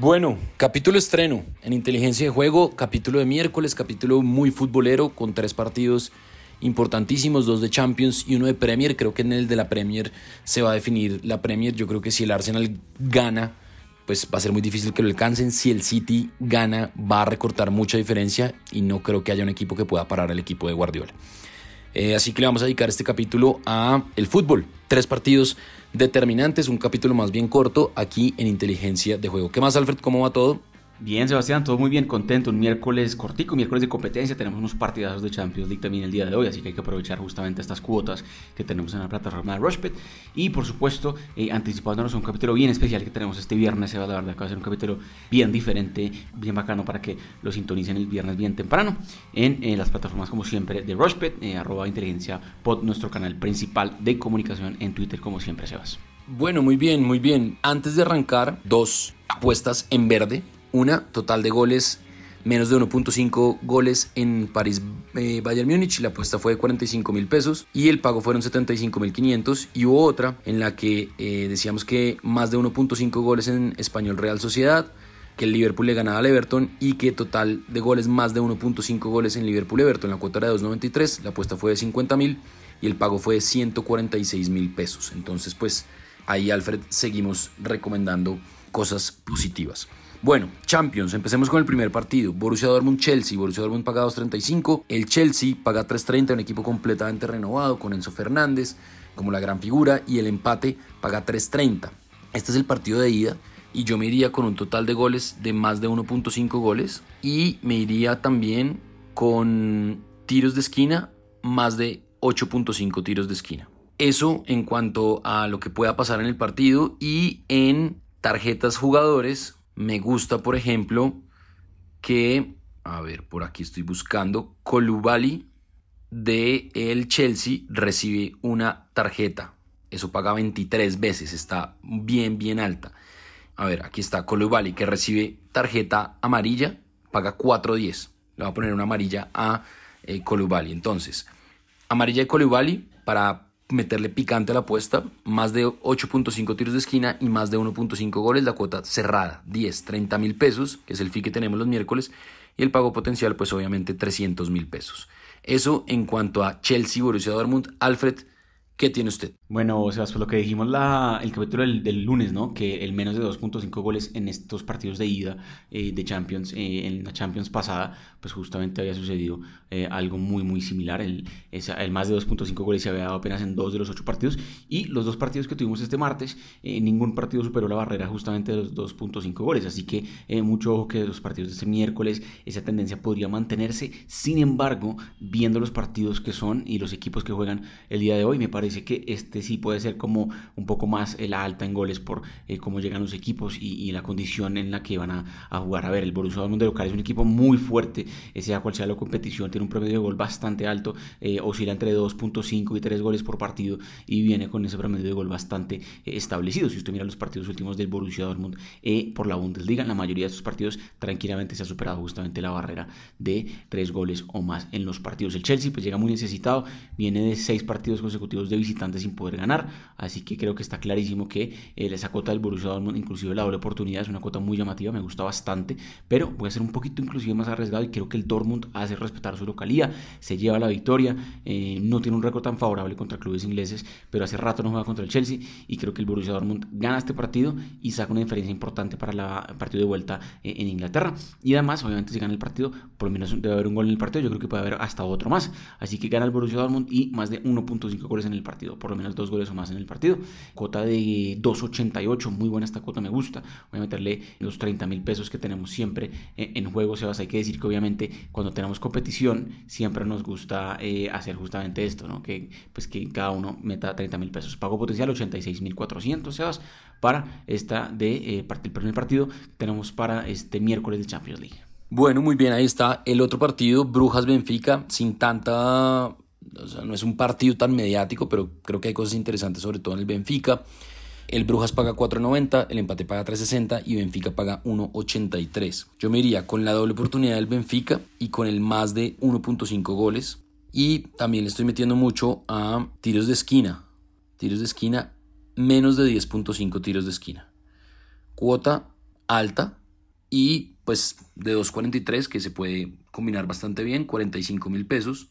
Bueno, capítulo estreno en inteligencia de juego, capítulo de miércoles, capítulo muy futbolero con tres partidos importantísimos, dos de Champions y uno de Premier. Creo que en el de la Premier se va a definir la Premier. Yo creo que si el Arsenal gana, pues va a ser muy difícil que lo alcancen. Si el City gana, va a recortar mucha diferencia y no creo que haya un equipo que pueda parar al equipo de Guardiola. Eh, así que le vamos a dedicar este capítulo a el fútbol. Tres partidos determinantes, un capítulo más bien corto aquí en Inteligencia de Juego. ¿Qué más, Alfred? ¿Cómo va todo? Bien, Sebastián, todo muy bien, contento. Un miércoles cortico, miércoles de competencia. Tenemos unos partidazos de Champions League también el día de hoy, así que hay que aprovechar justamente estas cuotas que tenemos en la plataforma de Rushpit. Y por supuesto, eh, anticipándonos a un capítulo bien especial que tenemos este viernes, se va a dar, que va a ser un capítulo bien diferente, bien bacano para que lo sintonicen el viernes bien temprano en eh, las plataformas, como siempre, de Rushpit, eh, arroba inteligencia pod, nuestro canal principal de comunicación en Twitter, como siempre, Sebas. Bueno, muy bien, muy bien. Antes de arrancar, dos apuestas en verde una, total de goles, menos de 1.5 goles en París eh, Bayern Múnich. La apuesta fue de 45 mil pesos y el pago fueron 75 mil 500. Y hubo otra en la que eh, decíamos que más de 1.5 goles en Español Real Sociedad que el Liverpool le ganaba al Everton y que total de goles más de 1.5 goles en Liverpool Everton. La cuota era de 2.93, la apuesta fue de 50 mil y el pago fue de 146 mil pesos. Entonces pues ahí Alfred seguimos recomendando cosas positivas. Bueno, Champions, empecemos con el primer partido. Borussia Dortmund-Chelsea. Borussia Dortmund paga 2.35. El Chelsea paga 3.30, un equipo completamente renovado con Enzo Fernández como la gran figura. Y el empate paga 3.30. Este es el partido de ida. Y yo me iría con un total de goles de más de 1.5 goles. Y me iría también con tiros de esquina más de 8.5 tiros de esquina. Eso en cuanto a lo que pueda pasar en el partido y en tarjetas jugadores me gusta, por ejemplo, que, a ver, por aquí estoy buscando, Colubali de el Chelsea recibe una tarjeta. Eso paga 23 veces, está bien, bien alta. A ver, aquí está Colubali que recibe tarjeta amarilla, paga 4.10. Le voy a poner una amarilla a eh, Colubali. Entonces, amarilla de Colubali para meterle picante a la apuesta, más de 8.5 tiros de esquina y más de 1.5 goles, la cuota cerrada, 10, 30 mil pesos, que es el fee que tenemos los miércoles, y el pago potencial, pues obviamente 300 mil pesos. Eso en cuanto a Chelsea, Borussia Dortmund, Alfred, ¿qué tiene usted? Bueno, o sea, pues lo que dijimos la, el capítulo del, lunes, ¿no? Que el menos de 2.5 goles en estos partidos de ida eh, de Champions, eh, en la Champions pasada, pues justamente había sucedido eh, algo muy, muy similar. El, el más de 2.5 goles se había dado apenas en dos de los ocho partidos. Y los dos partidos que tuvimos este martes, ningún partido superó la barrera justamente de los 2.5 goles. Así que mucho ojo que los partidos de este miércoles esa tendencia podría mantenerse. Sin embargo, viendo los partidos que son y los equipos que juegan el día de hoy, me parece que este este sí puede ser como un poco más eh, la alta en goles por eh, cómo llegan los equipos y, la condición en la que van a, jugar. A ver, el Borussia Dortmund de local es un equipo muy fuerte, eh, sea cual sea la competición, tiene un promedio de gol bastante alto, oscila entre 2.5 y 3 goles por partido y viene con ese promedio de gol bastante establecido. Si usted mira los partidos últimos del Borussia Dortmund por la Bundesliga, en la mayoría de estos partidos tranquilamente se ha superado justamente la barrera de 3 goles o más en los partidos. El Chelsea pues llega muy necesitado, viene de 6 partidos consecutivos de visitantes sin poder ganar. Así que creo que está clarísimo que eh, esa cuota del Borussia Dortmund, inclusive la doble oportunidad, es una cuota muy llamativa, me gusta bastante, pero voy a ser un poquito inclusive más arriesgado y creo que el Dortmund hace respetar su localía, se lleva la victoria, eh, no tiene un récord tan favorable contra clubes ingleses, pero hace rato no juega contra el Chelsea y creo que el Borussia Dortmund gana este partido y saca una diferencia importante para el partido de vuelta eh, en Inglaterra. Y además, obviamente, si gana el partido, por lo menos debe haber un gol en el partido, yo creo que puede haber hasta otro más. Así que gana el Borussia Dortmund y más de 1.5 goles en el partido, por lo menos dos goles o más en el partido. Cuota de 2.88, muy buena esta cuota, me gusta. Voy a meterle los 30 mil pesos que tenemos siempre en juego, Sebas. Hay que decir que obviamente cuando tenemos competición siempre nos gusta eh, hacer justamente esto, ¿no? Que, pues que cada uno meta 30 mil pesos. Pago potencial 86 mil 400, Sebas, para esta de eh, el primer partido tenemos para este miércoles de Champions League. Bueno, muy bien, ahí está el otro partido, Brujas Benfica, sin tanta no es un partido tan mediático, pero creo que hay cosas interesantes, sobre todo en el Benfica. El Brujas paga 4.90, el empate paga 3.60 y Benfica paga 1.83. Yo me iría con la doble oportunidad del Benfica y con el más de 1.5 goles. Y también le estoy metiendo mucho a tiros de esquina. Tiros de esquina, menos de 10.5 tiros de esquina. Cuota alta, y pues de 2.43 que se puede combinar bastante bien, 45 mil pesos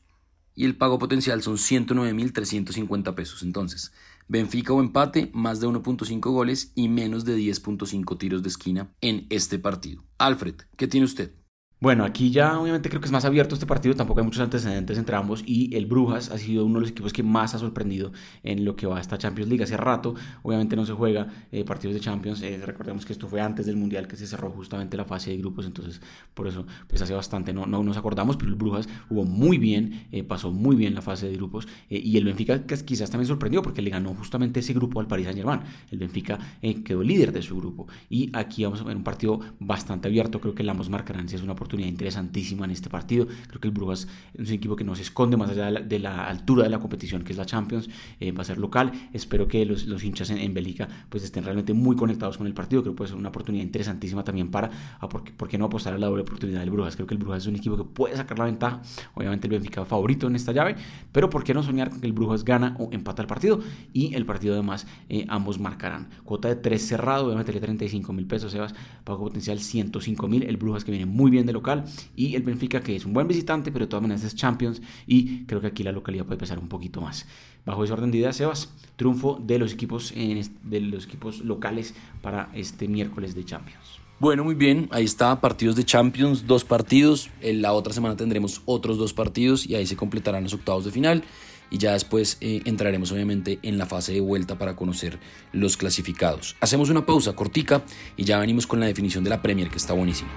y el pago potencial son 109.350 pesos. Entonces, Benfica o empate, más de 1.5 goles y menos de 10.5 tiros de esquina en este partido. Alfred, ¿qué tiene usted? Bueno, aquí ya obviamente creo que es más abierto este partido, tampoco hay muchos antecedentes entre ambos y el Brujas ha sido uno de los equipos que más ha sorprendido en lo que va a esta Champions League. Hace rato obviamente no se juega eh, partidos de Champions, eh, recordemos que esto fue antes del Mundial que se cerró justamente la fase de grupos, entonces por eso pues hace bastante no, no nos acordamos, pero el Brujas jugó muy bien, eh, pasó muy bien la fase de grupos y el Benfica quizás también sorprendió porque le ganó justamente ese grupo al Paris Saint Germain. El Benfica quedó líder de su grupo y aquí vamos a ver un partido bastante abierto, creo que ambos marcarán si es una oportunidad oportunidad interesantísima en este partido. Creo que el Brujas es un equipo que no se esconde más allá de la, altura de la competición que es la Champions. Eh, va a ser local. Espero que los, los hinchas en, en Bélgica pues estén realmente muy conectados con el partido. Creo que puede ser una oportunidad interesantísima también para, a por, por, qué no apostar a la doble oportunidad del Brujas. Creo que el Brujas es un equipo que puede sacar la ventaja. Obviamente el Benfica favorito en esta llave, pero por qué no soñar con que el Brujas gana o empata el partido y el partido además eh, ambos marcarán. Cuota de 3 cerrado, obviamente 35 mil pesos, Sebas, pago potencial 105 mil. El Brujas que viene muy bien de local y el Benfica que es un buen visitante, pero de todas maneras es Champions y creo que aquí la localidad puede pesar un poquito más. Bajo ese orden de ideas, Sebas, triunfo de los equipos, de los equipos locales para este miércoles de Champions. Bueno, muy bien, ahí está, partidos de Champions, dos partidos, en la otra semana tendremos otros dos partidos y ahí se completarán los octavos de final y ya después eh, entraremos obviamente en la fase de vuelta para conocer los clasificados. Hacemos una pausa cortica y ya venimos con la definición de la Premier que está buenísima.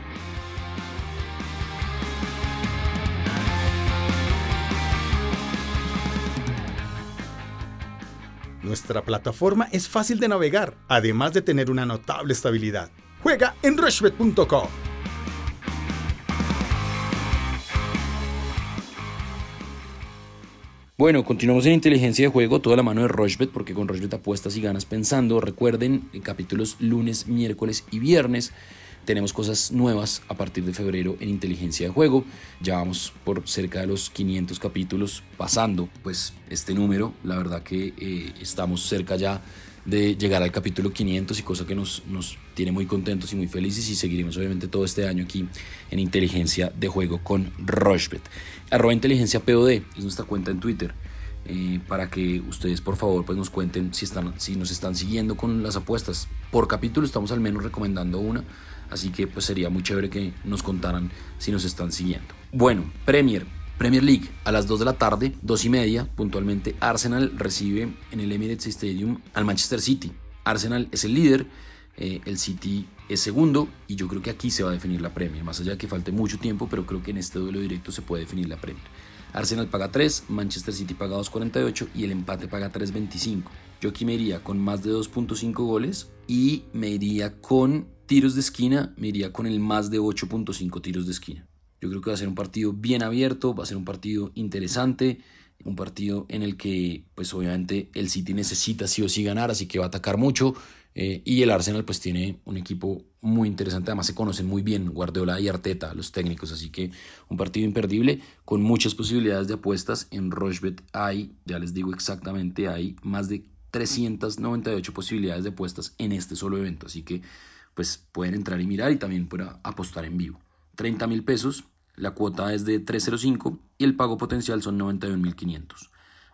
Nuestra plataforma es fácil de navegar, además de tener una notable estabilidad. Juega en rushbet.com. Bueno, continuamos en inteligencia de juego, toda la mano de Rushbet, porque con Rushbet apuestas y ganas pensando. Recuerden, capítulos lunes, miércoles y viernes tenemos cosas nuevas a partir de febrero en inteligencia de juego. Ya vamos por cerca de los 500 capítulos pasando pues este número. La verdad que eh, estamos cerca ya de llegar al capítulo 500 y cosa que nos, nos tiene muy contentos y muy felices y seguiremos obviamente todo este año aquí en inteligencia de juego con Rushbet. Arroba inteligencia POD es nuestra cuenta en Twitter. Eh, para que ustedes por favor pues nos cuenten si, están, si nos están siguiendo con las apuestas. Por capítulo estamos al menos recomendando una Así que pues sería muy chévere que nos contaran si nos están siguiendo. Bueno, Premier. Premier League a las 2 de la tarde, 2 y media, puntualmente, Arsenal recibe en el Emirates Stadium al Manchester City. Arsenal es el líder, eh, el City es segundo y yo creo que aquí se va a definir la Premier, más allá de que falte mucho tiempo, pero creo que en este duelo directo se puede definir la Premier. Arsenal paga 3, Manchester City paga 2.48 y el empate paga 3.25. Yo aquí me iría con más de 2.5 goles y me iría con tiros de esquina, me iría con el más de 8.5 tiros de esquina. Yo creo que va a ser un partido bien abierto, va a ser un partido interesante, un partido en el que pues obviamente el City necesita sí o sí ganar, así que va a atacar mucho. Eh, y el Arsenal pues tiene un equipo muy interesante, además se conocen muy bien Guardiola y Arteta, los técnicos, así que un partido imperdible con muchas posibilidades de apuestas. En Rochebet hay, ya les digo exactamente, hay más de 398 posibilidades de apuestas en este solo evento, así que pues pueden entrar y mirar y también pueden apostar en vivo. 30 mil pesos, la cuota es de 305 y el pago potencial son 91.500.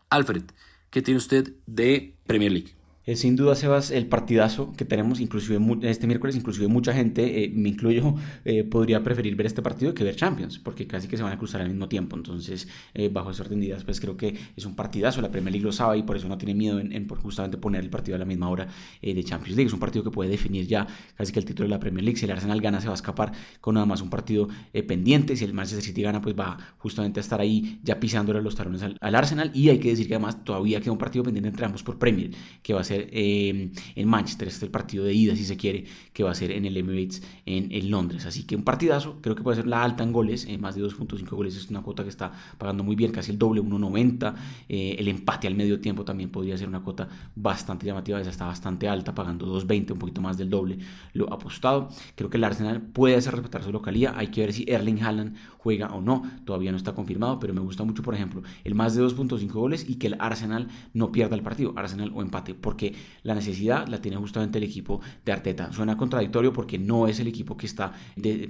Alfred, ¿qué tiene usted de Premier League? Eh, sin duda, Sebas, el partidazo que tenemos, inclusive este miércoles, inclusive mucha gente, eh, me incluyo, eh, podría preferir ver este partido que ver Champions, porque casi que se van a cruzar al mismo tiempo. Entonces, bajo ese orden de ideas, pues creo que es un partidazo. La Premier League lo sabe y por eso no tiene miedo en, justamente poner el partido a la misma hora de Champions League. Es un partido que puede definir ya casi que el título de la Premier League. Si el Arsenal gana, se va a escapar con nada más un partido pendiente. Si el Manchester City gana, pues va justamente a estar ahí ya pisándole los talones al, al Arsenal. Y hay que decir que además todavía queda un partido pendiente entre ambos por Premier, que va a ser eh, en Manchester. Este es el partido de ida, si se quiere, que va a ser en el Emirates en, Londres. Así que un partidazo, creo que puede ser la alta en goles, eh, más de 2.5 goles es una cuota que está pagando muy bien, casi el doble, 1.90. Eh, el empate al medio tiempo también podría ser una cuota bastante llamativa, esa está bastante alta, pagando 2.20, un poquito más del doble lo apostado. Creo que el Arsenal puede hacer respetar su localía, hay que ver si Erling Haaland juega o no, todavía no está confirmado, pero me gusta mucho, por ejemplo, el más de 2.5 goles y que el Arsenal no pierda el partido, Arsenal o empate, porque la necesidad la tiene justamente el equipo de Arteta. Suena contradictorio porque no es el equipo que está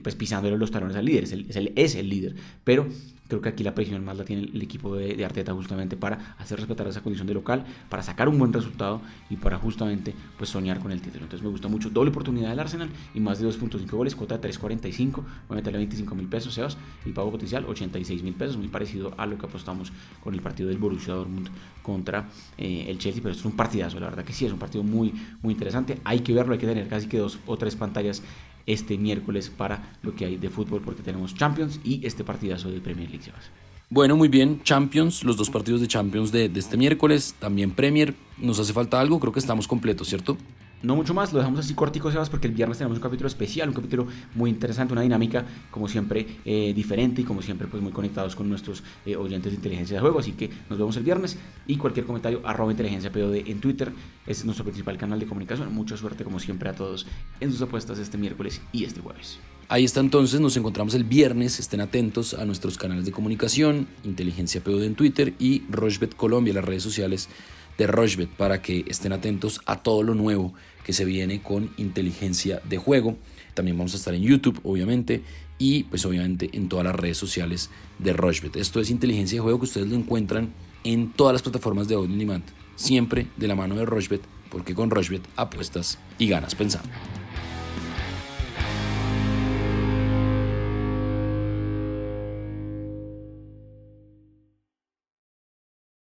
pues, pisándole los talones al líder, es el, es el líder, pero Creo que aquí la presión más la tiene el equipo de, Arteta justamente para hacer respetar esa condición de local, para sacar un buen resultado y para justamente pues soñar con el título. Entonces me gusta mucho. Doble oportunidad del Arsenal y más de 2.5 goles, cuota de 3.45. Voy a meterle 25 mil pesos, Sebas, y pago potencial 86 mil pesos, muy parecido a lo que apostamos con el partido del Borussia Dortmund contra eh, el Chelsea, pero esto es un partidazo, la verdad que sí, es un partido muy, muy interesante. Hay que verlo, hay que tener casi que dos o tres pantallas este miércoles para lo que hay de fútbol porque tenemos Champions y este partidazo de Premier League. Bueno, muy bien, Champions, los dos partidos de Champions de, de este miércoles, también Premier. ¿Nos hace falta algo? Creo que estamos completos, ¿cierto? No mucho más, lo dejamos así cortico, Sebas, porque el viernes tenemos un capítulo especial, un capítulo muy interesante, una dinámica, como siempre, eh, diferente y como siempre, pues muy conectados con nuestros eh, oyentes de inteligencia de juego. Así que nos vemos el viernes y cualquier comentario, arroba inteligencia POD en Twitter. Este es nuestro principal canal de comunicación. Mucha suerte, como siempre, a todos en sus apuestas este miércoles y este jueves. Ahí está entonces, nos encontramos el viernes, estén atentos a nuestros canales de comunicación, Inteligencia POD en Twitter y Rochebet Colombia, las redes sociales de Rochebet, para que estén atentos a todo lo nuevo que se viene con inteligencia de juego. También vamos a estar en YouTube, obviamente, y pues obviamente en todas las redes sociales de Rochebet. Esto es inteligencia de juego que ustedes lo encuentran en todas las plataformas de audio demand, siempre de la mano de Rochebet, porque con Rochebet apuestas y ganas pensando.